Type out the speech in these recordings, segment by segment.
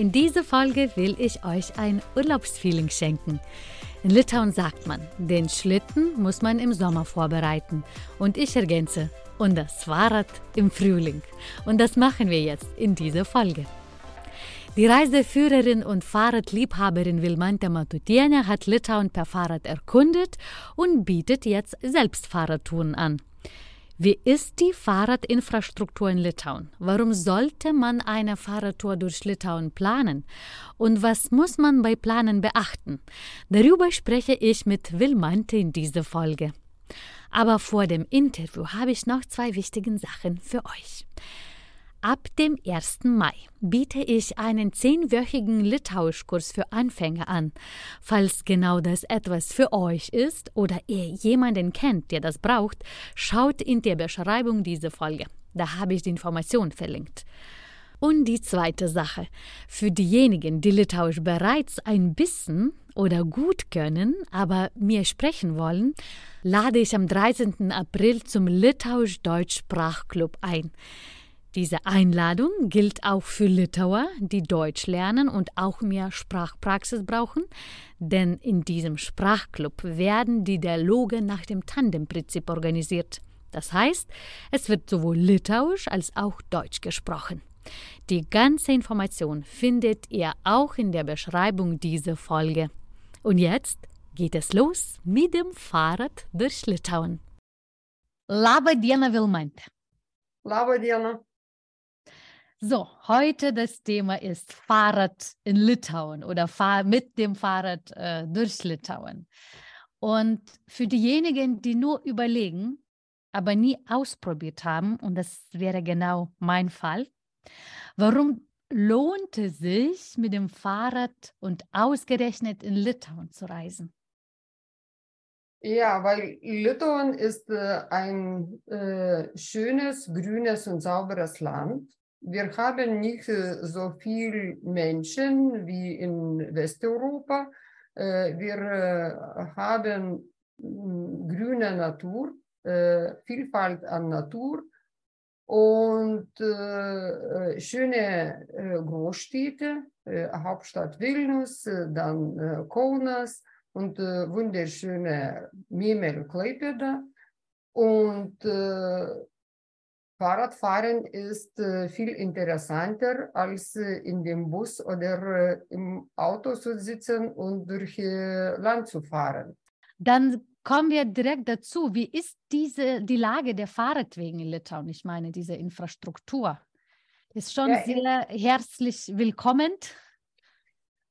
In dieser Folge will ich euch ein Urlaubsfeeling schenken. In Litauen sagt man, den Schlitten muss man im Sommer vorbereiten. Und ich ergänze, und das Fahrrad im Frühling. Und das machen wir jetzt in dieser Folge. Die Reiseführerin und Fahrradliebhaberin Vilmante Matutiene hat Litauen per Fahrrad erkundet und bietet jetzt selbst Fahrradtouren an. Wie ist die Fahrradinfrastruktur in Litauen? Warum sollte man eine Fahrradtour durch Litauen planen? Und was muss man bei Planen beachten? Darüber spreche ich mit Wilmante in dieser Folge. Aber vor dem Interview habe ich noch zwei wichtige Sachen für euch. Ab dem 1. Mai biete ich einen zehnwöchigen Litauischkurs für Anfänger an. Falls genau das etwas für euch ist oder ihr jemanden kennt, der das braucht, schaut in der Beschreibung dieser Folge. Da habe ich die Information verlinkt. Und die zweite Sache. Für diejenigen, die Litauisch bereits ein bisschen oder gut können, aber mir sprechen wollen, lade ich am 13. April zum Litauisch-Deutsch Sprachclub ein. Diese Einladung gilt auch für Litauer, die Deutsch lernen und auch mehr Sprachpraxis brauchen, denn in diesem Sprachclub werden die Dialoge nach dem Tandemprinzip organisiert. Das heißt, es wird sowohl Litauisch als auch Deutsch gesprochen. Die ganze Information findet ihr auch in der Beschreibung dieser Folge. Und jetzt geht es los mit dem Fahrrad durch Litauen. Laba diena, Vilmante. Laba diena. So, heute das Thema ist Fahrrad in Litauen oder fahr mit dem Fahrrad äh, durch Litauen. Und für diejenigen, die nur überlegen, aber nie ausprobiert haben, und das wäre genau mein Fall, warum lohnt es sich, mit dem Fahrrad und ausgerechnet in Litauen zu reisen? Ja, weil Litauen ist äh, ein äh, schönes, grünes und sauberes Land wir haben nicht so viele Menschen wie in Westeuropa. Wir haben grüne Natur, Vielfalt an Natur und schöne Großstädte, Hauptstadt Vilnius, dann Kaunas und wunderschöne Memel Klaipėda. Und Fahrradfahren ist äh, viel interessanter, als äh, in dem Bus oder äh, im Auto zu sitzen und durch Land zu fahren. Dann kommen wir direkt dazu. Wie ist diese, die Lage der Fahrradwege in Litauen? Ich meine, diese Infrastruktur ist schon ja, sehr herzlich willkommen.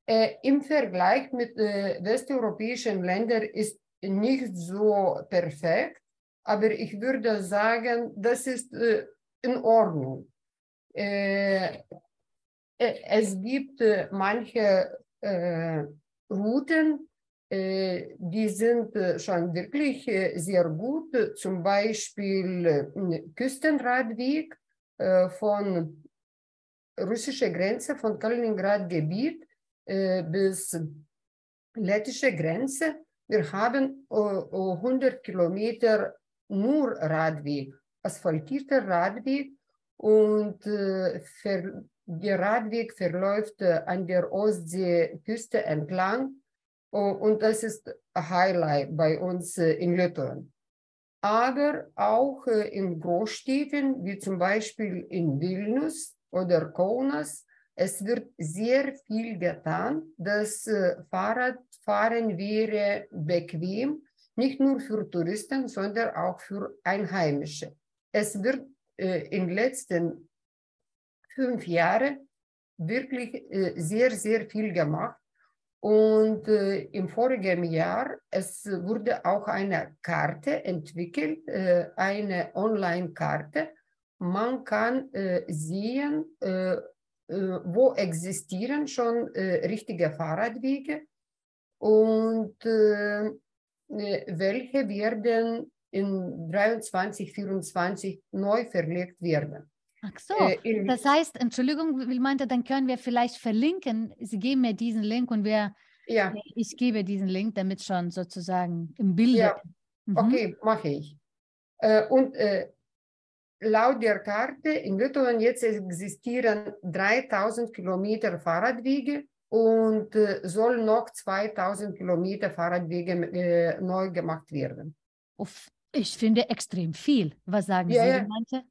Äh, Im Vergleich mit äh, westeuropäischen Ländern ist nicht so perfekt aber ich würde sagen, das ist äh, in Ordnung. Äh, äh es gibt äh, manche äh, Routen, äh, die sind schon wirklich sehr gut, zum Beispiel Küstenradweg von russischer Grenze, von Kaliningrad-Gebiet bis lettische Grenze. Wir haben 100 Kilometer nur Radweg, asphaltierter Radweg und äh, der Radweg verläuft äh, an der Ostseeküste entlang und das ist Highlight bei uns äh, in Litauen. Aber auch äh, in Großstädten wie zum Beispiel in Vilnius oder Kaunas, es wird sehr viel getan. Das Fahrradfahren wäre bequem nicht nur für Touristen, sondern auch für Einheimische. Es wird äh, in den letzten fünf Jahren wirklich äh, sehr, sehr viel gemacht. Und äh, im vorigen Jahr, es wurde auch eine Karte entwickelt, äh, eine Online-Karte. Man kann äh, sehen, äh, wo existieren schon richtige Fahrradwege und äh, äh welche werden in 23, 24 neu verlegt werden. Ach so, äh, das heißt, Entschuldigung, wie meinte, dann können wir vielleicht verlinken. Sie geben mir diesen Link und wir, ja. ich gebe diesen Link, damit schon sozusagen im Bild. Ja. Mhm. Okay, mache ich. Äh, und äh, laut der Karte in Litauen jetzt existieren 3000 Kilometer Fahrradwege und äh, soll noch 2000 Kilometer Fahrradwege äh, neu gemacht werden. Ich finde extrem viel. Was sagen ja, Sie, ja. Manche?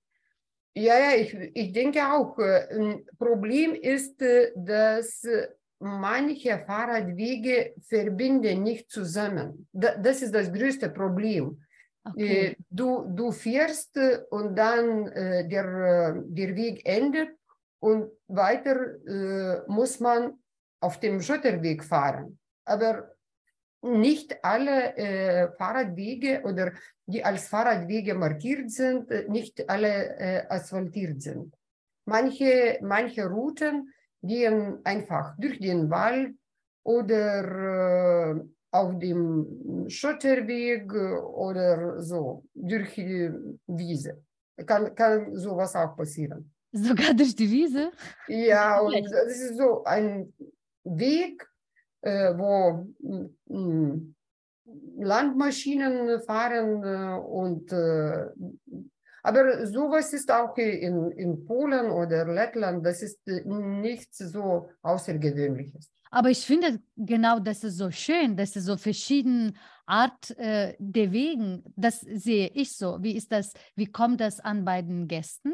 Ja, ja, ich, ich denke auch. Äh, ein Problem ist, äh, dass äh, manche Fahrradwege verbinden nicht zusammen. Das ist das größte Problem. Okay. Du, du fährst und dann der, der Weg endet und weiter muss man auf dem Schotterweg fahren. Aber nicht alle äh, Fahrradwege oder die als Fahrradwege markiert sind, äh, nicht alle äh, asphaltiert sind. Manche, manche Routen gehen einfach durch den Wald oder äh, auf dem Schotterweg oder so, durch die Wiese. Kann, kann sowas auch passieren. Sogar durch die Wiese? Ja, und das ist so ein Weg, äh, wo hm, Landmaschinen fahren äh, und äh, aber sowas ist auch in, in Polen oder Lettland, das ist nichts so Außergewöhnliches. Aber ich finde genau, das ist so schön, dass es so verschiedene Art äh, der Wegen, das sehe ich so. Wie ist das, wie kommt das an bei den Gästen?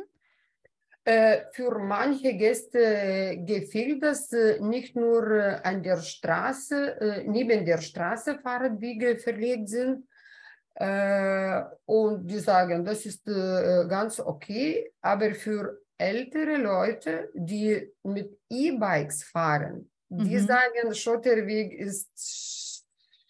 Äh, für manche Gäste gefällt das äh, nicht nur äh, an der Straße, neben der Straße Fahrradwege verlegt sind. Und die sagen, das ist ganz okay, aber für ältere Leute, die mit E-Bikes fahren, die mhm. sagen, Schotterweg ist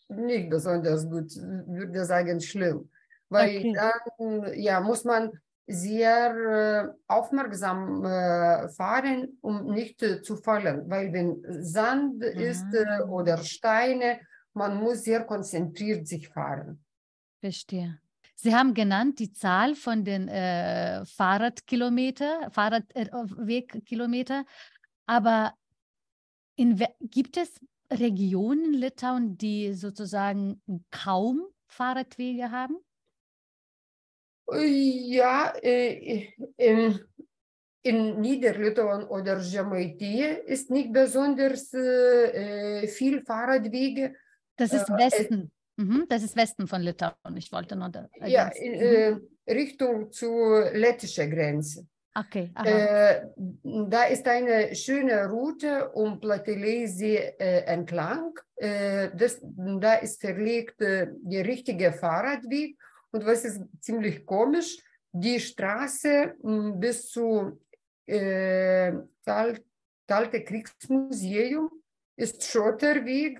nicht besonders gut, würde sagen, schlimm. Weil okay. dann ja, muss man sehr äh, aufmerksam äh, fahren, um nicht äh, zu fallen, weil wenn Sand mhm. ist oder Steine, man muss sehr konzentriert sich fahren. Verstehe. Sie haben genannt die Zahl von den äh, Fahrradkilometer, Fahrradwegkilometer, aber in, gibt es Regionen in Litauen, die sozusagen kaum Fahrradwege haben? Ja, äh, in, in Niederlitauen oder Žemaitija ist nicht besonders äh, viel Fahrradwege. Das ist Westen. Äh, mhm, das ist Westen von Litauen. Ich wollte noch da. Ja, in mhm. Richtung zur lettischen Grenze. Okay. Äh, da ist eine schöne Route um Platelesee äh, entlang. Äh, das, da ist verlegt der richtige Fahrradweg und was ist ziemlich komisch, die Straße bis zu äh, Kalte Kriegsmuseum ist Schotterweg,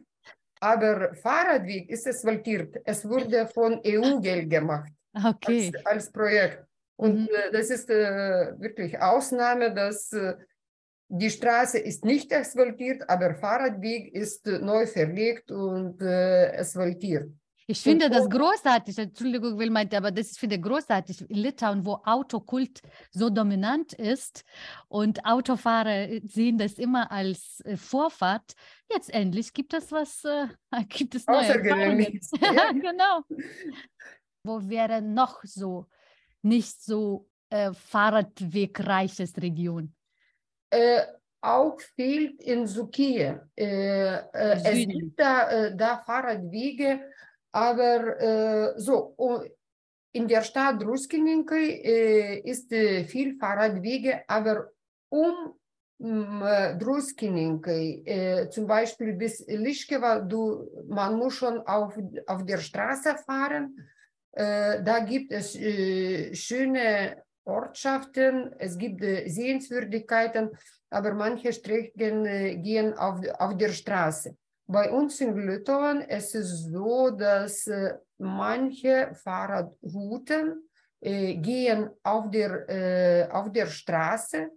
aber Fahrradweg ist asphaltiert. Es wurde von EU-Geld gemacht okay. als, als, Projekt. Und mhm. das ist äh, wirklich Ausnahme, dass äh, die Straße ist nicht asphaltiert, aber Fahrradweg ist äh, neu verlegt und äh, asphaltiert. Ich finde das großartig, Entschuldigung, will meinte, aber das finde ich großartig in Litauen, wo Autokult so dominant ist und Autofahrer sehen das immer als äh, Vorfahrt. Jetzt endlich gibt es was, äh, gibt es neue ja, genau. Wo wäre noch so nicht so äh, fahrradwegreiches Region? Äh, auch fehlt in Sukie. Äh, äh, es gibt da, äh, da Fahrradwege, aber äh, so, in der Stadt Druskininkai äh, ist äh, viel Fahrradwege, aber um äh, Druskininkai, äh, zum Beispiel bis Lischkeva, du, man muss schon auf, auf der Straße fahren. Äh, da gibt es äh, schöne Ortschaften, es gibt Sehenswürdigkeiten, aber manche Strecken gehen auf, auf der Straße. Bei uns in Litauen ist es so, dass äh, manche Fahrradrouten äh, gehen auf der, äh, auf der Straße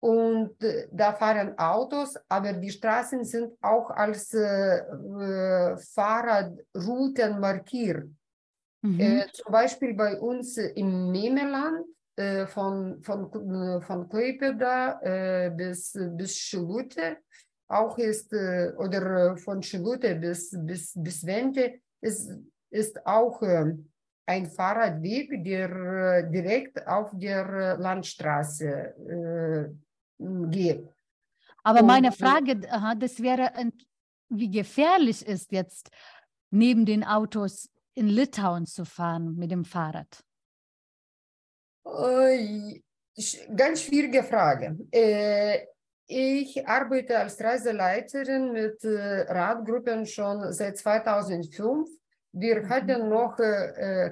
und äh, da fahren Autos, aber die Straßen sind auch als äh, äh Fahrradrouten markiert. Mhm. Zum Beispiel bei uns im Memeland von, von, von Kleipeda äh, bis, bis Schilute, auch ist, oder von Schilute bis, bis, bis Wente, ist, ist auch ein Fahrradweg, der direkt auf der Landstraße geht. Aber Und, meine Frage, das wäre, wie gefährlich ist jetzt neben den Autos in Litauen zu fahren mit dem Fahrrad? Äh, ganz schwierige Frage. Äh, ich arbeite als Reiseleiterin mit äh, Radgruppen schon seit 2005. Wir mhm. hatten noch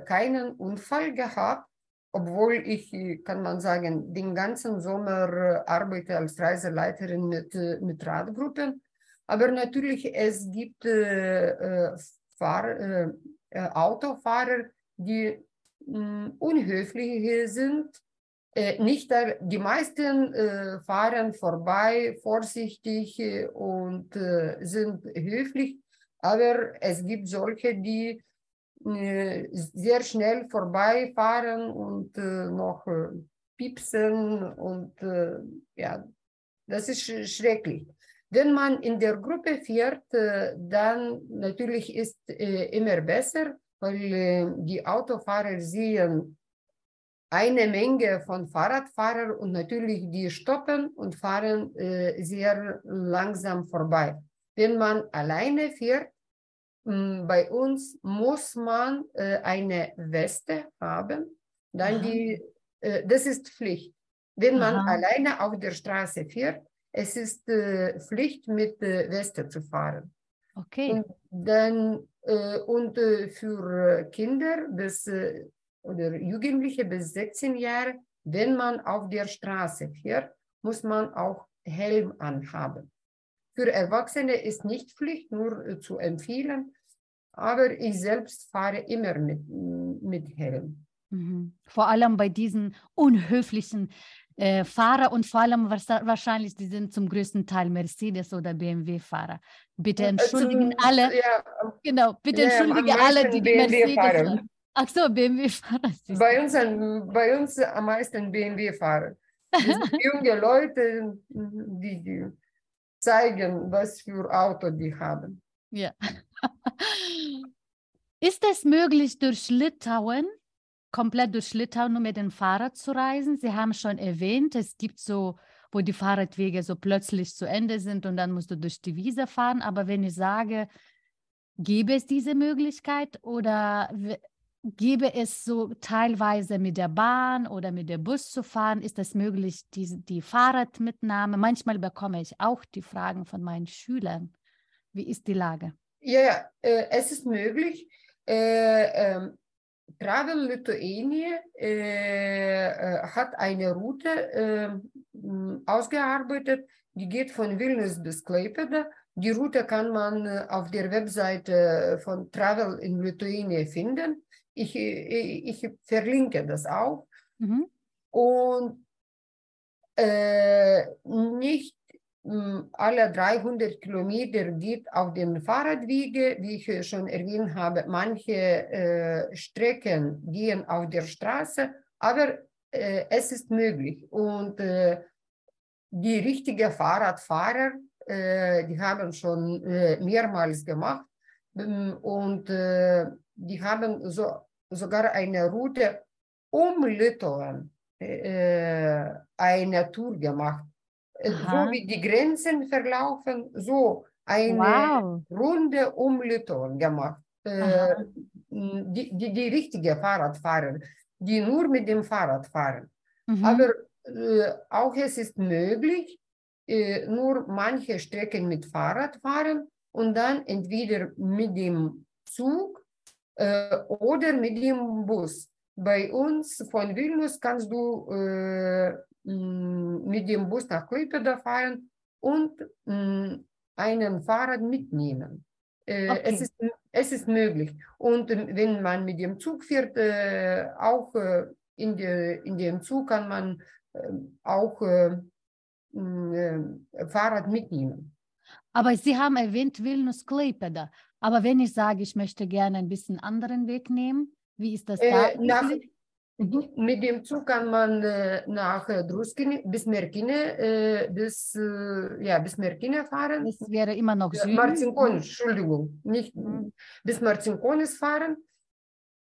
keinen Unfall gehabt, obwohl ich, kann man sagen, den ganzen Sommer arbeite als Reiseleiterin mit, mit Radgruppen. Aber natürlich, es gibt äh, Fahr äh, Autofahrer, die mh, hm, unhöflich sind. Äh, nicht die meisten äh, fahren vorbei, vorsichtig äh, und äh, sind höflich, aber es gibt solche, die äh, sehr schnell vorbeifahren und noch piepsen und ja, das ist sch schrecklich. Wenn man in der Gruppe fährt, äh, dann natürlich ist immer besser, weil die Autofahrer sehen eine Menge von Fahrradfahrern und natürlich die stoppen und fahren sehr langsam vorbei. Wenn man alleine fährt, hm, bei uns muss man eine Weste haben, dann die, das ist Pflicht. Wenn man Aha. alleine auf der Straße fährt, es ist äh, Pflicht, mit äh, Weste zu fahren. Okay. Und, dann, äh, und äh, für Kinder bis, äh, oder Jugendliche bis 16 Jahre, wenn man auf der Straße fährt, muss man auch Helm anhaben. Für Erwachsene ist nicht Pflicht, nur äh, zu empfehlen. Aber ich selbst fahre immer mit, mit Helm. Mhm. Vor allem bei diesen unhöflichen äh, Fahrer und vor allem wahrscheinlich, die sind zum größten Teil Mercedes oder BMW-Fahrer. Bitte äh, entschuldigen zum, alle. Ja, genau, bitte ja, entschuldige alle, die die Mercedes fahren. Ach so, BMW-Fahrer. Bei uns, bei uns am meisten BMW-Fahrer. junge Leute, die, die zeigen, was für Auto die haben. Ja. Ist es möglich, durch Litauen komplett durch Litauen nur mit dem Fahrrad zu reisen. Sie haben schon erwähnt, es gibt so, wo die Fahrradwege so plötzlich zu Ende sind und dann musst du durch die Wiese fahren. Aber wenn ich sage, gäbe es diese Möglichkeit oder gäbe es so teilweise mit der Bahn oder mit dem Bus zu fahren, ist es möglich, die, die Fahrradmitnahme? Manchmal bekomme ich auch die Fragen von meinen Schülern. Wie ist die Lage? Ja, äh, es ist möglich. Äh, äh, Travel Lithuania äh, äh, hat eine Route äh, ausgearbeitet, die geht von Vilnius bis Klaipeda. Die Route kann man äh, auf der Webseite von Travel in Lithuania finden. Ich, ich, ich verlinke das auch. Mhm. Und äh, nicht alle 300 Kilometer geht auf den Fahrradwege, wie ich schon erwähnt habe. Manche äh, Strecken gehen auf der Straße, aber äh, es ist möglich. Und äh, die richtigen Fahrradfahrer, äh, die haben schon äh, mehrmals gemacht und äh, die haben so, sogar eine Route um Litauen eine Tour gemacht Aha. so wie die Grenzen verlaufen, so eine wow. Runde um Litauen gemacht. Äh, die, die, die richtige Fahrradfahrer, die nur mit dem Fahrrad fahren. Mhm. Aber äh, auch es ist möglich, äh, nur manche Strecken mit Fahrrad fahren und dann entweder mit dem Zug äh, oder mit dem Bus. Bei uns von Vilnius kannst du äh, mit dem Bus nach Klaipeda fahren und einen Fahrrad mitnehmen. Äh, okay. Es, ist, es ist möglich. Und wenn man mit dem Zug fährt, äh, auch äh, in, de, in dem Zug kann man auch äh, Fahrrad mitnehmen. Aber Sie haben erwähnt Vilnius Klaipeda. Aber wenn ich sage, ich möchte gerne ein bisschen anderen Weg nehmen, wie ist das da? Äh, nach, mhm. mit dem Zug kann man äh, nach äh, Druskine, bis Merkine, äh, bis, äh, ja, bis Merkine fahren. Das wäre immer noch Süden. Marcinkonis, Entschuldigung, nicht mhm. bis Marcinkonis fahren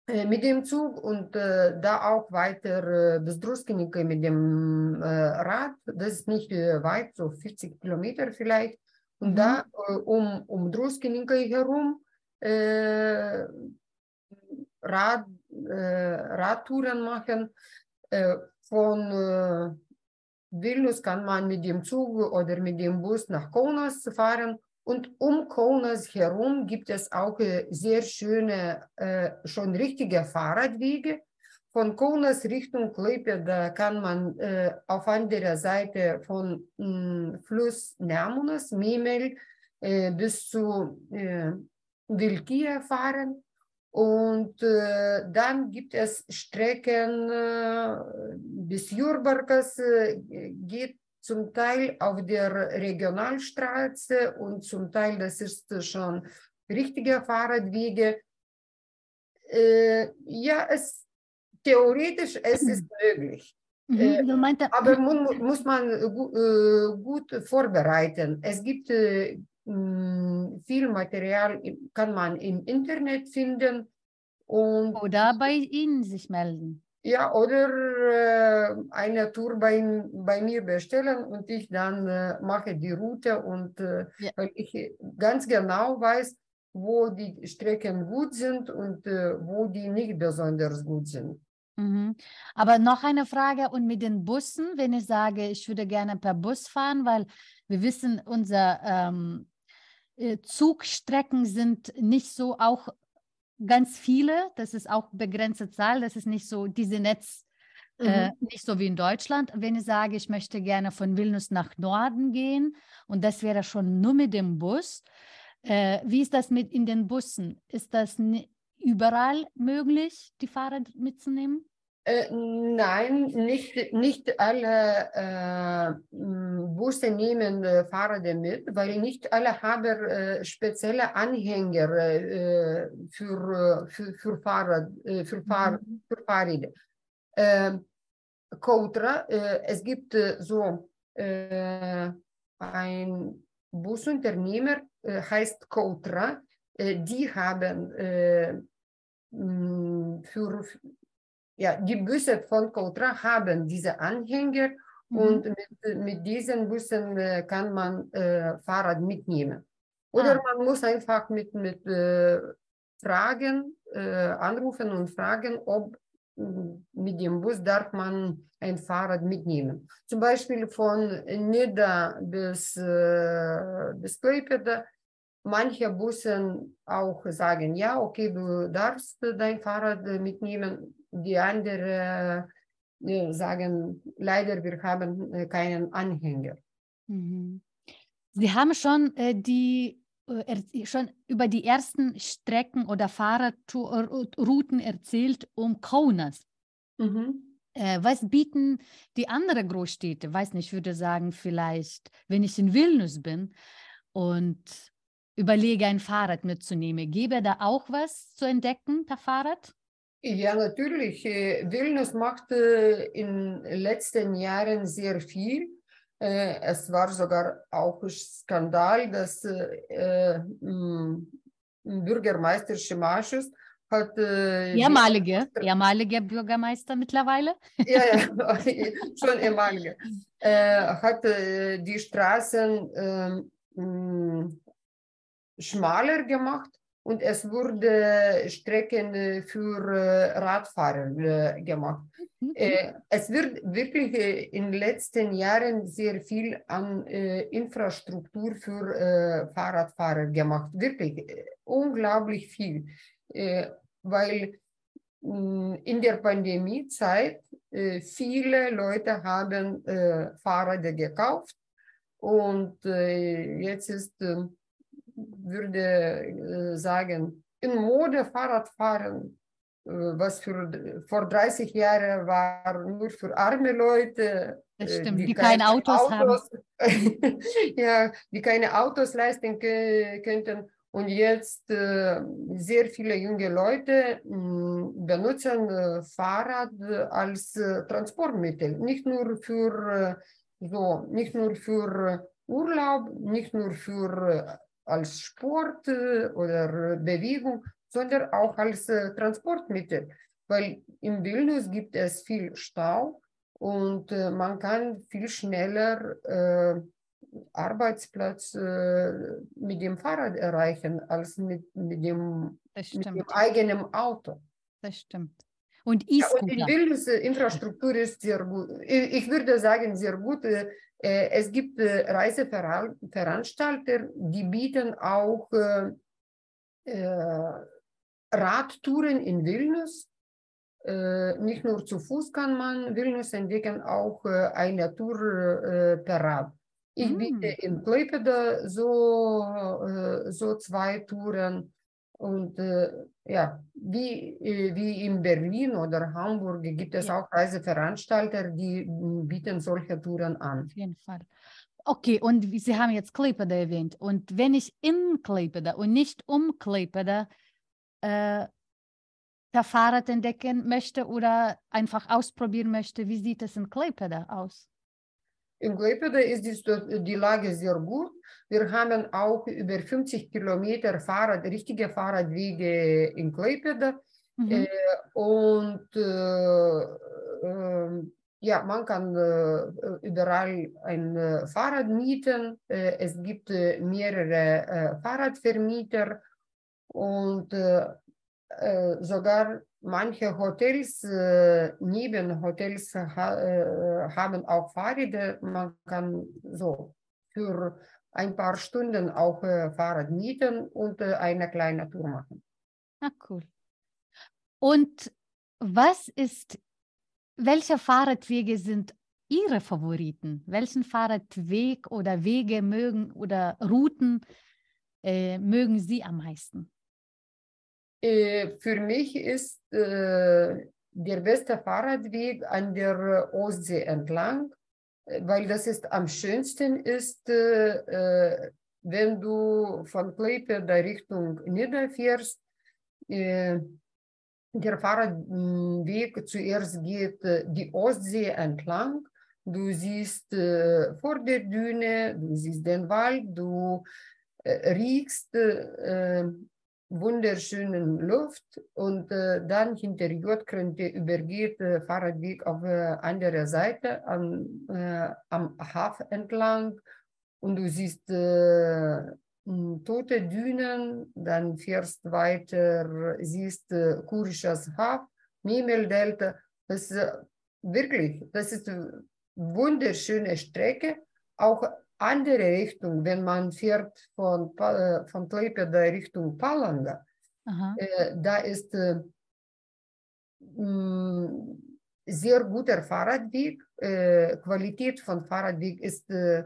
äh, mit dem Zug und äh, da auch weiter äh, bis Druskinike mit dem äh, Rad. Das ist nicht weit, so 40 Kilometer vielleicht. Und da um, um Druskinike herum äh, Rad, äh, Radtouren machen. Äh, von Vilnius kann man mit dem Zug oder mit dem Bus nach Kaunas fahren. Und um Kaunas herum gibt es auch äh, sehr schöne, äh, schon richtige Fahrradwege. Von Kaunas Richtung Klaipėda kann man äh, auf anderer Seite von mh, Fluss Nemunas, Memel, äh, bis zu äh, Vilkija fahren. Und äh, dann gibt es Strecken äh, bis Jurbarkas, äh, geht zum Teil auf der Regionalstraße und zum Teil, das ist schon richtige Fahrradwege. Äh, ja, es, theoretisch es ist möglich. Mhm. Äh, Aber mun, muss man äh, gut vorbereiten. Es gibt äh, viel Material, kann man im Internet finden. Und oder bei Ihnen sich melden. ja, oder eine Tour bei, bei mir bestellen und ich dann mache die Route und Ja. weil ich ganz genau weiß, wo die Strecken gut sind und wo die nicht besonders gut sind. Mhm. Aber noch eine Frage und mit den Bussen, wenn ich sage, ich würde gerne per Bus fahren, weil wir wissen, unsere ähm, äh, Zugstrecken sind nicht so auch ganz viele, das ist auch begrenzte Zahl, das ist nicht so diese Netz, äh, nicht so wie in Deutschland. Wenn ich sage, ich möchte gerne von Vilnius nach Norden gehen und das wäre schon nur mit dem Bus, äh, wie ist das mit in den Bussen? Ist das überall möglich, die Fahrrad mitzunehmen? Äh, nein, nicht, nicht alle äh, Busse nehmen äh, Fahrräder mit, weil nicht alle haben äh, spezielle Anhänger äh, für, äh, für, für, Fahrrad, äh, für, Fahr, für Fahrräder. Äh, Cotra, äh, es gibt so ein Busunternehmer, heißt Cotra, äh, die haben für ja, die Busse von Cotra haben diese Anhänger Mhm. und mit, mit diesen Bussen äh, kann man äh, Fahrrad mitnehmen. Oder Ah. man muss einfach mit, mit äh, Fragen äh, anrufen und fragen, ob mh, mit dem Bus darf man ein Fahrrad mitnehmen. Zum Beispiel von Nida bis, äh, bis Klaipėda. Manche Bussen auch sagen, ja, okay, du darfst dein Fahrrad äh, mitnehmen. Die anderen äh, sagen, leider, wir haben äh, keinen Anhänger. Mhm. Sie haben schon die schon über die ersten Strecken oder Fahrradrouten erzählt um Kaunas. Mhm. Was bieten die anderen Großstädte? Weiß nicht, ich würde sagen, vielleicht, wenn ich in Vilnius bin und überlege, ein Fahrrad mitzunehmen, gäbe da auch was zu entdecken, per Fahrrad? Ja, natürlich. äh, Vilnius macht äh, in den letzten Jahren sehr viel. Äh, Es war sogar auch ein Skandal, dass Bürgermeister Schimaschus hat Ehemalige, ehemalige Bürgermeister mittlerweile. ja, ja, schon ehemalige, hat die Straßen ähm, schmaler gemacht und es wurde Strecken äh, für äh, Radfahrer äh, gemacht. Äh, es wird wirklich in den letzten Jahren sehr viel an Infrastruktur für Fahrradfahrer gemacht. Wirklich unglaublich viel. Weil mh, in der Pandemiezeit viele Leute haben Fahrräder gekauft und jetzt ist, äh, würde äh, sagen, in Mode Fahrradfahren was für vor 30 Jahren war nur für arme Leute. Das stimmt, die, die keine Autos, Autos haben. ja, die keine Autos leisten könnten. Und jetzt äh, sehr viele junge Leute mh, benutzen äh, Fahrrad als äh, Transportmittel, nicht nur für so, nicht nur für Urlaub, nicht nur für als Sport oder Bewegung, sondern auch als Transportmittel, weil in Vilnius gibt es viel Stau und man kann viel schneller Arbeitsplatz äh, mit dem Fahrrad erreichen als mit, mit, dem, mit dem eigenen Auto. Das stimmt. Und E-Scooter. Ja, die Bildungsinfrastruktur ist sehr gut. Ich würde sagen, sehr gut. Äh, es gibt äh, Reiseveranstalter, die bieten auch äh, Radtouren in Vilnius. Nicht nur zu Fuß kann man Vilnius entdecken, auch eine Tour per Rad. Ich mm. biete in Klaipeda so, so zwei Touren. Und äh, ja, wie, äh, wie in Berlin oder Hamburg gibt es ja. auch Reiseveranstalter, die bieten solche Touren an. Auf jeden Fall. Okay, und Sie haben jetzt Klaipeda erwähnt. Und wenn ich in Klaipeda und nicht um Klaipeda äh, per Fahrrad entdecken möchte oder einfach ausprobieren möchte, wie sieht es in Klaipeda aus? In Klaipeda ist die, die Lage sehr gut. Wir haben auch über 50 Kilometer Fahrrad, richtige Fahrradwege in Klaipeda. Mhm. Äh, und äh, äh, ja, man kann äh, überall ein äh, Fahrrad mieten. Äh, es gibt mehrere Fahrradvermieter und sogar Manche Hotels, äh, neben Hotels ha, äh, haben auch Fahrräder. Man kann so für ein paar Stunden auch äh, Fahrrad mieten und äh, eine kleine Tour machen. Ah, cool. Und was ist, welche Fahrradwege sind Ihre Favoriten? Welchen Fahrradweg oder Wege mögen oder Routen äh, mögen Sie am meisten? Äh, für mich ist äh, der beste Fahrradweg an der Ostsee entlang, äh, weil das ist am schönsten ist, wenn du von Klaipeda Richtung Nidda fährst. Der Fahrradweg zuerst geht die Ostsee entlang. Du siehst vor der Düne, du siehst den Wald, du riechst wunderschönen Luft und äh, dann hinter Jodkrönte übergeht äh, Fahrradweg auf äh, andere Seite an, äh, am Hafen entlang und du siehst äh, tote Dünen, dann fährst weiter, siehst äh, Kurischas Haf, Mimeldelta. Das ist äh, wirklich, das ist eine wunderschöne Strecke, auch andere Richtung, wenn man fährt von, äh, von Klaipeda Richtung Palanga, äh, da ist äh, mh, sehr guter Fahrradweg. Äh, Qualität von Fahrradweg ist äh,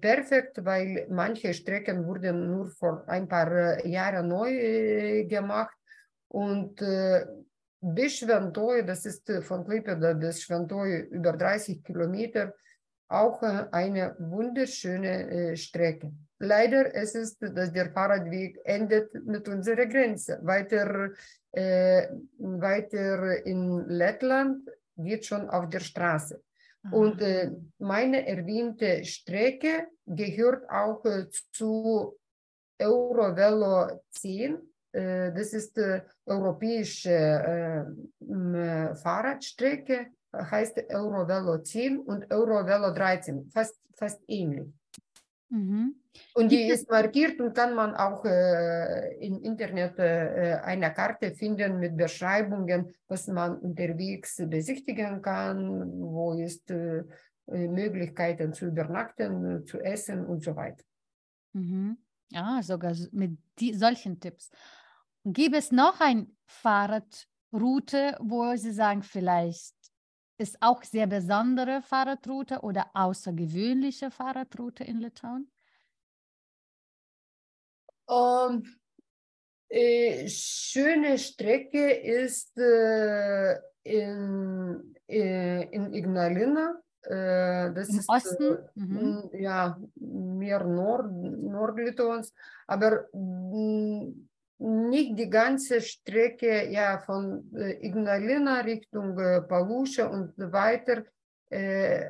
perfekt, weil manche Strecken wurden nur vor ein paar äh, Jahren neu gemacht und bis Schwentoy, das ist von Klaipeda bis Schwentoy über 30 Kilometer, auch äh, eine wunderschöne äh, Strecke. Leider es ist es, dass der Fahrradweg endet mit unserer Grenze. Weiter, äh, weiter in Lettland geht schon auf der Straße. Aha. Und äh, meine erwähnte Strecke gehört auch äh, zu Eurovelo 10. Äh, das ist europäische Fahrradstrecke heißt Eurovelo 10 und Eurovelo 13, fast, fast ähnlich. Mhm. Und die ist markiert und kann man auch äh, im Internet äh, eine Karte finden mit Beschreibungen, was man unterwegs besichtigen kann, wo ist äh, Möglichkeiten zu übernachten, zu essen und so weiter. Mhm. Ja, sogar mit die, solchen Tipps. Gibt es noch eine Fahrradroute, wo Sie sagen, vielleicht ist auch sehr besondere Fahrradroute oder außergewöhnliche Fahrradroute in Litauen? Um, Äh, schöne Strecke ist äh, in, äh, in Ignalina. Äh, das Im ist Osten? äh, Mhm. m, ja mehr Nord, Nordlitaus, aber m, nicht die ganze Strecke ja von Ignalina Richtung Paluscha und weiter. Äh,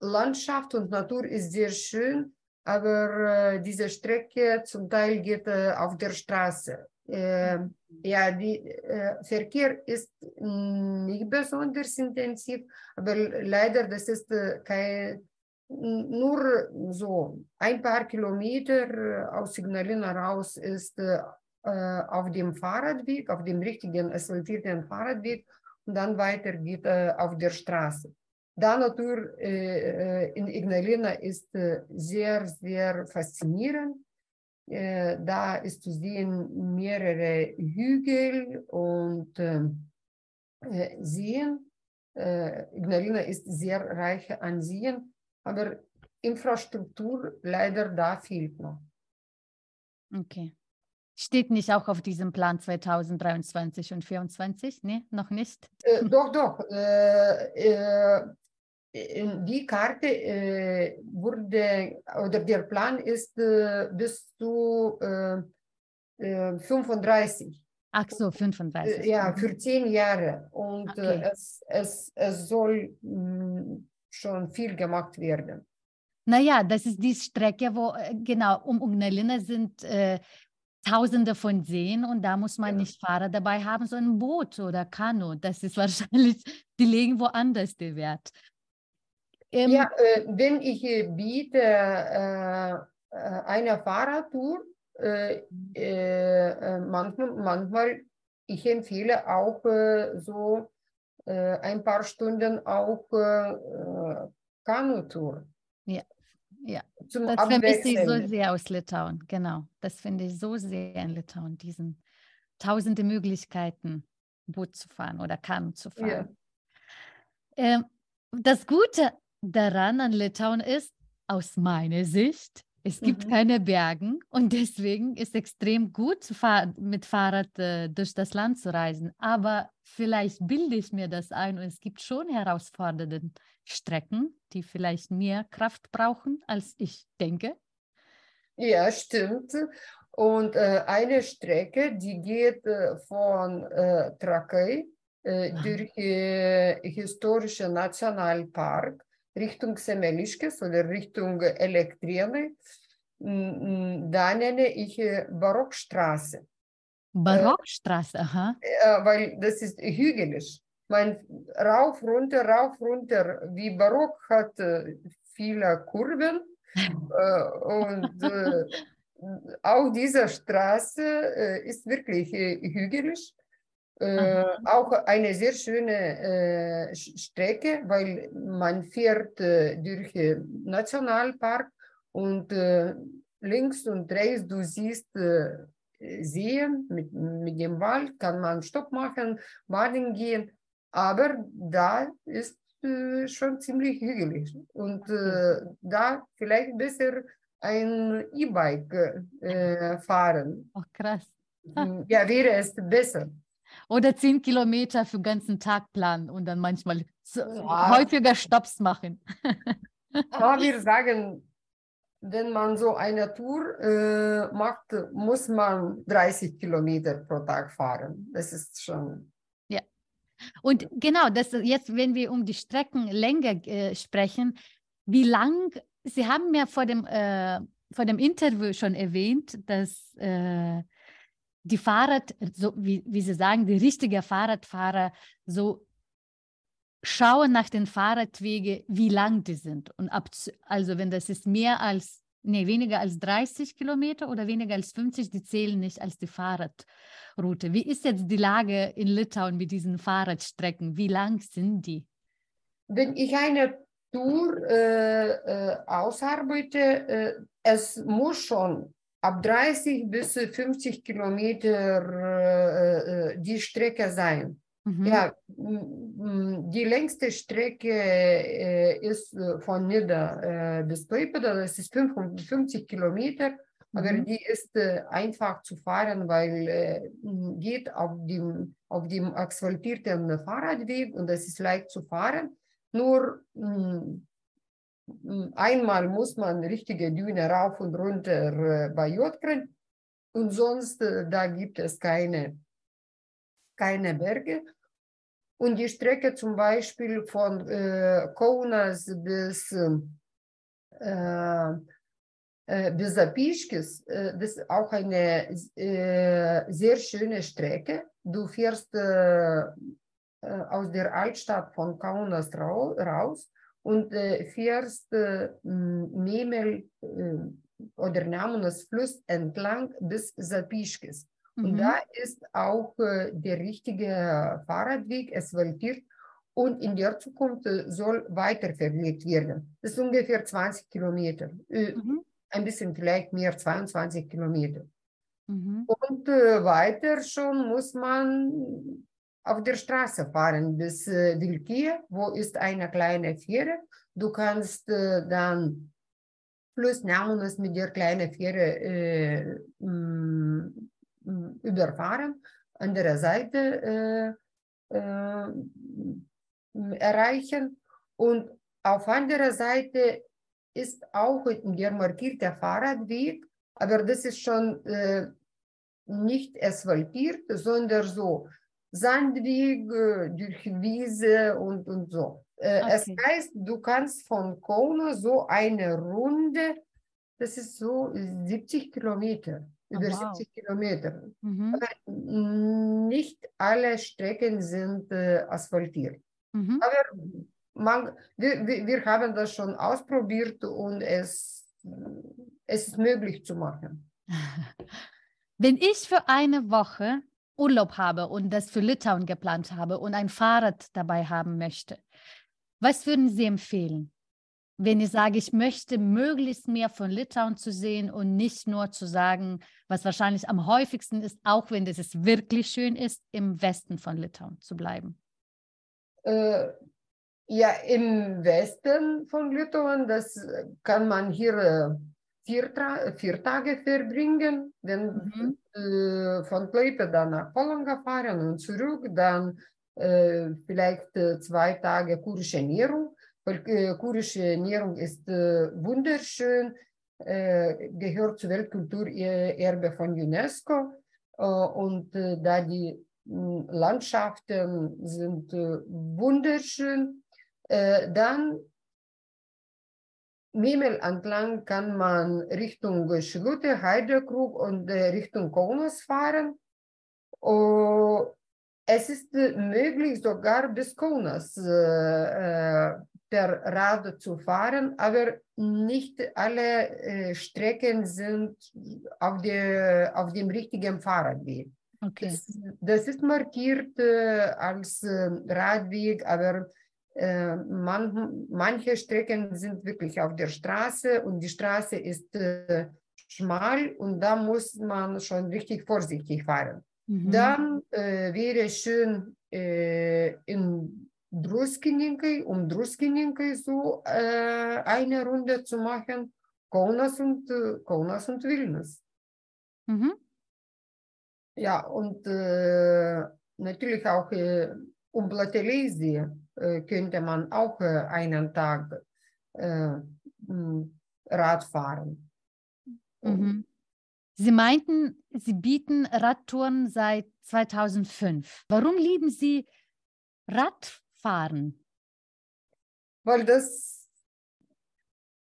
Landschaft und Natur ist sehr schön, aber äh, diese Strecke zum Teil geht äh, auf der Straße. Äh, ja, die äh, Verkehr ist nicht besonders intensiv, aber leider, das ist kein, nur so ein paar Kilometer aus Ignalina raus ist auf dem Fahrradweg, auf dem richtigen asphaltierten Fahrradweg und dann weiter geht äh, auf der Straße. Da Natur äh, äh, in Ignalina ist äh, sehr, sehr faszinierend. Äh, da ist zu sehen mehrere Hügel und äh, Seen. Äh, Ignalina ist sehr reich an Seen, aber Infrastruktur leider da fehlt noch. Okay. Steht nicht auch auf diesem Plan 2023 und 2024? Nee, noch nicht. Äh, doch, doch. Äh, äh, die Karte äh, wurde, oder der Plan ist äh, bis zu äh, äh, 35. Ach so, 35. Äh, ja, Mhm. für zehn Jahre. Und Okay. es, es, es soll mh, schon viel gemacht werden. Naja, das ist die Strecke, wo, genau, um Ignalina sind äh, Tausende von Seen und da muss man Genau. nicht Fahrer dabei haben, sondern ein Boot oder Kanu. Das ist wahrscheinlich, die legen woanders den Wert. Ähm, Ja, äh, wenn ich äh, biete äh, äh, eine Fahrradtour, äh, äh, manchmal, manchmal, ich empfehle auch so ein paar Stunden auch Kanutour. Ja, ja. Zum Das vermisse ich so sehr aus Litauen, genau. Das finde ich so sehr in Litauen, diesen tausende Möglichkeiten, Boot zu fahren oder Kanu zu Ja. fahren. Ähm, das Gute daran an Litauen ist, aus meiner Sicht, es gibt Mhm. keine Bergen und deswegen ist extrem gut mit Fahrrad äh, durch das Land zu reisen. Aber vielleicht bilde ich mir das ein und es gibt schon herausfordernde Strecken, die vielleicht mehr Kraft brauchen, als ich denke. Ja, stimmt. Und äh, eine Strecke, die geht äh, von äh, Trakai äh, durch äh, historischen Nationalpark Richtung Semeliškės oder Richtung Elektrienai. Mm, Da nenne ich äh, Barockstraße, Barockstraße, aha. äh, weil das ist hügelig. Man rauf, runter, rauf, runter. Wie Barock hat äh, viele Kurven. Äh, und äh, auch diese Straße ist wirklich hügelig. Äh, auch eine sehr schöne äh, Strecke, weil man fährt äh, durch den Nationalpark und links und rechts du siehst Seen mit, mit dem Wald, kann man Stopp machen, baden gehen, aber da ist äh, schon ziemlich hügelig und äh, da vielleicht besser ein E-Bike äh, fahren. Auch krass. Ah. Ja, wäre es besser. Oder zehn Kilometer für den ganzen Tag planen und dann manchmal Ja. häufiger Stopps machen. Aber wir sagen, wenn man so eine Tour äh, macht, muss man 30 Kilometer pro Tag fahren. Das ist schon. Und genau, das jetzt, wenn wir um die Streckenlänge äh, sprechen, wie lang, Sie haben mir vor dem, äh, vor dem Interview schon erwähnt, dass äh, die Fahrrad, so wie, wie Sie sagen, die richtigen Fahrradfahrer so schauen nach den Fahrradwegen, wie lang die sind. Und ab, also wenn das ist mehr als, nee, weniger als 30 Kilometer oder weniger als 50, die zählen nicht als die Fahrradroute. Wie ist jetzt die Lage in Litauen mit diesen Fahrradstrecken? Wie lang sind die? Wenn ich eine Tour äh, äh, ausarbeite, äh, es muss schon ab 30 bis 50 Kilometer äh, äh, die Strecke sein. Mhm. Ja, die längste Strecke äh, ist äh, von Nidda äh, bis Klaipėda, das ist 55 Kilometer aber Mhm. die ist einfach zu fahren, weil geht auf dem, auf dem asphaltierten Fahrradweg und es ist leicht zu fahren. Nur m, m, einmal muss man richtige Düne rauf und runter bei Jotkren und sonst da gibt es keine, keine Berge. Und die Strecke zum Beispiel von äh, Kaunas bis äh, äh, bis Zapischkis, äh, das ist auch eine äh, sehr schöne Strecke. Du fährst äh, äh, aus der Altstadt von Kaunas rau raus und äh, fährst äh, Memel oder Nemunas Fluss entlang bis Zapischkis. Und Mhm. da ist auch äh, der richtige Fahrradweg asphaltiert und in der Zukunft äh, soll weiter verlegt werden. Das ist ungefähr 20 Kilometer, äh, Mhm. ein bisschen vielleicht mehr, 22 Kilometer. Mhm. Und weiter schon muss man auf der Straße fahren bis äh, Vilkia, wo ist eine kleine Fähre. Du kannst dann Fluss Nemunas mit der kleinen Fähre äh, überfahren, an der Seite äh, äh, erreichen. Und auf anderer Seite ist auch der markierte Fahrradweg, aber das ist schon äh, nicht asphaltiert, sondern so Sandweg äh, durch Wiese und, und so. Äh, Es Okay. heißt, du kannst von Kona so eine Runde, das ist so 70 Kilometer, über wow. 70 Kilometer. Mhm. Mm, Nicht alle Strecken sind äh, asphaltiert. Mhm. Aber man, wir, wir, wir haben das schon ausprobiert und es, es ist möglich zu machen. Wenn ich für eine Woche Urlaub habe und das für Litauen geplant habe und ein Fahrrad dabei haben möchte, was würden Sie empfehlen? Wenn ich sage, ich möchte möglichst mehr von Litauen zu sehen und nicht nur zu sagen, was wahrscheinlich am häufigsten ist, auch wenn das es wirklich schön ist, im Westen von Litauen zu bleiben. Äh, ja, im Westen von Litauen, das kann man hier äh, vier, vier Tage verbringen. Wenn Mhm. äh, von Klaipėda nach Palanga fahren und zurück, dann äh, vielleicht äh, zwei Tage kurische Kurische Ernährung ist wunderschön, gehört zur Weltkulturerbe von UNESCO. Äh, und äh, da die mh, Landschaften sind äh, wunderschön, äh, dann Memel entlang kann man Richtung Schlute, Heidekrug und äh, Richtung Kaunas fahren. Es ist möglich, sogar bis Kaunas per Rad zu fahren, aber nicht alle äh, Strecken sind auf, der, auf dem richtigen Fahrradweg. Okay. Das, das ist markiert äh, als äh, Radweg, aber äh, man, manche Strecken sind wirklich auf der Straße und die Straße ist äh, schmal und da muss man schon richtig vorsichtig fahren. Mhm. Dann äh, wäre schön in Druskininkai, um Druskininkai so äh, eine Runde zu machen, Kaunas und, äh, Kaunas und Vilnius. Mhm. Ja, und äh, natürlich auch äh, um Platelesie äh, könnte man auch äh, einen Tag Rad fahren. Mhm. Sie meinten, Sie bieten Radtouren seit 2005. Warum lieben Sie Radfahren? Weil das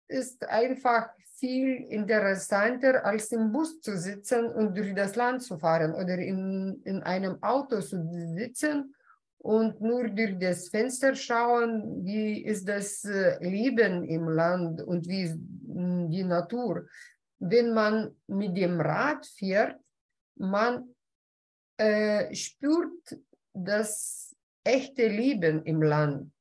ist einfach viel interessanter, als im Bus zu sitzen und durch das Land zu fahren oder in, in einem Auto zu sitzen und nur durch das Fenster schauen, wie ist das äh, Leben im Land und wie ist mm, die Natur. Wenn man mit dem Rad fährt, man äh, spürt das echte Leben im Land.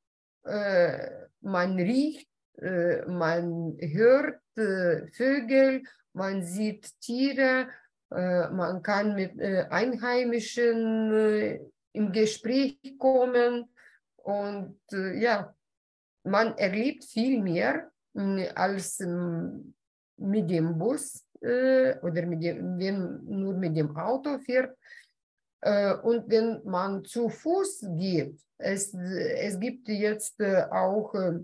Äh, man riecht, äh, man hört äh, Vögel, man sieht Tiere, äh, man kann mit äh, Einheimischen äh, im Gespräch kommen und ja, man erlebt viel mehr als ähm, mit dem Bus oder mit dem, wenn nur mit dem Auto fährt. Äh, und wenn man zu Fuß geht, es, es gibt jetzt äh, auch äh,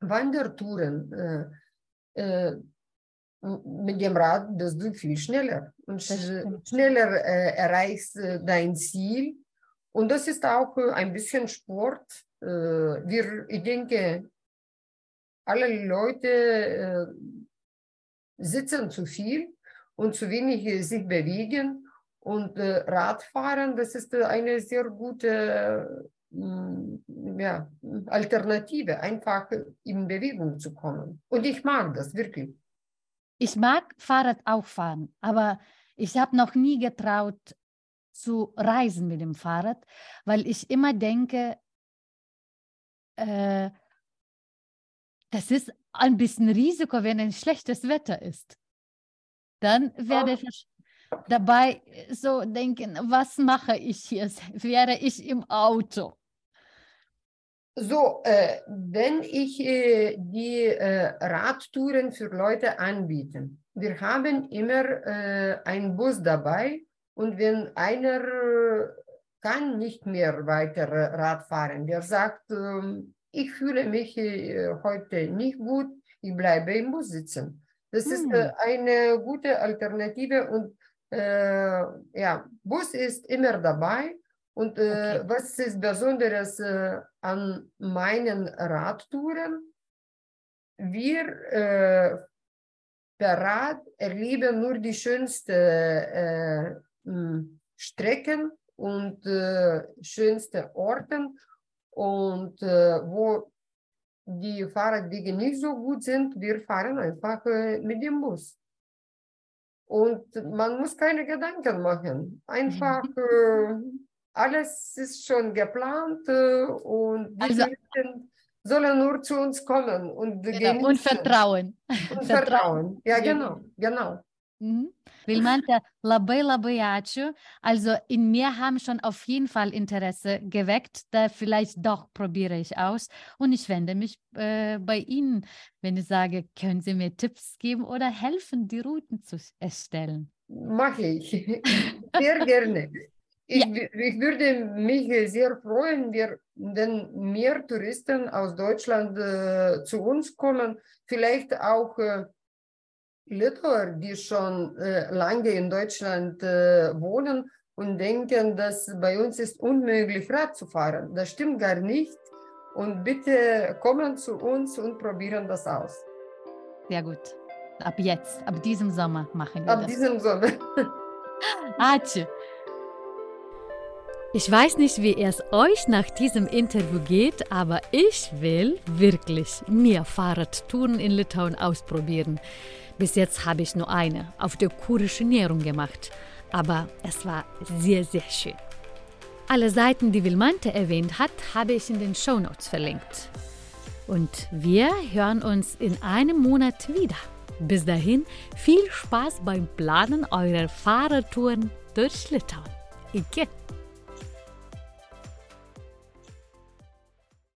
Wandertouren. Mit dem Rad bist du viel schneller und sch schneller erreichst dein Ziel. Und das ist auch ein bisschen Sport. wir, ich denke, alle Leute sitzen zu viel und zu wenig sich bewegen. Und äh, Radfahren, das ist eine sehr gute äh, ja, Alternative, einfach in Bewegung zu kommen. Und ich mag das wirklich. Ich mag Fahrrad auch fahren, aber ich habe noch nie getraut zu reisen mit dem Fahrrad, weil ich immer denke, äh, das ist ein bisschen Risiko, wenn ein schlechtes Wetter ist. Dann werde ich dabei so denken, was mache ich hier? Wäre ich im Auto? So, äh, wenn ich äh, die äh, Radtouren für Leute anbiete, wir haben immer äh, einen Bus dabei und wenn einer kann nicht mehr weiter Rad fahren, der sagt, ähm, ich fühle mich äh, heute nicht gut, ich bleibe im Bus sitzen. Das hm. ist äh, eine gute Alternative und äh, ja, Bus ist immer dabei. Und äh, okay. was ist Besonderes äh, an meinen Radtouren? Wir äh, per Rad erleben nur die schönsten Strecken und schönsten Orten und äh, wo die Fahrradwege nicht so gut sind, wir fahren einfach äh, mit dem Bus. Und man muss keine Gedanken machen. Einfach äh, alles ist schon geplant äh, und die also, sollen nur zu uns kommen und genau, Und Vertrauen. Und Vertrauen. Ja, genau, genau. Mhm. Vilmante, labai labai ačiū. Also in mir haben schon auf jeden Fall Interesse geweckt. Da vielleicht doch probiere ich aus. Und ich wende mich äh, bei Ihnen, wenn ich sage, können Sie mir Tipps geben oder helfen, die Routen zu erstellen? Mache ich. Sehr gerne. Ich, ja. ich, würde mich sehr freuen, wenn mehr Touristen aus Deutschland äh, zu uns kommen, vielleicht auch äh, Litauer, die schon äh, lange in Deutschland äh, wohnen und denken, dass bei uns ist unmöglich Rad zu fahren. Das stimmt gar nicht. Und bitte kommen zu uns und probieren das aus. Sehr gut. Ab jetzt, ab diesem Sommer machen wir ab das. Ab diesem Sommer. Atsche. Ich weiß nicht, wie es euch nach diesem Interview geht, aber ich will wirklich mehr Fahrradtouren in Litauen ausprobieren. Bis jetzt habe ich nur eine auf der kurischen Nährung gemacht, aber es war sehr, sehr schön. Alle Seiten, die Vilmante erwähnt hat, habe ich in den Shownotes verlinkt. Und wir hören uns in einem Monat wieder. Bis dahin viel Spaß beim Planen eurer Fahrradtouren durch Litauen. Ike!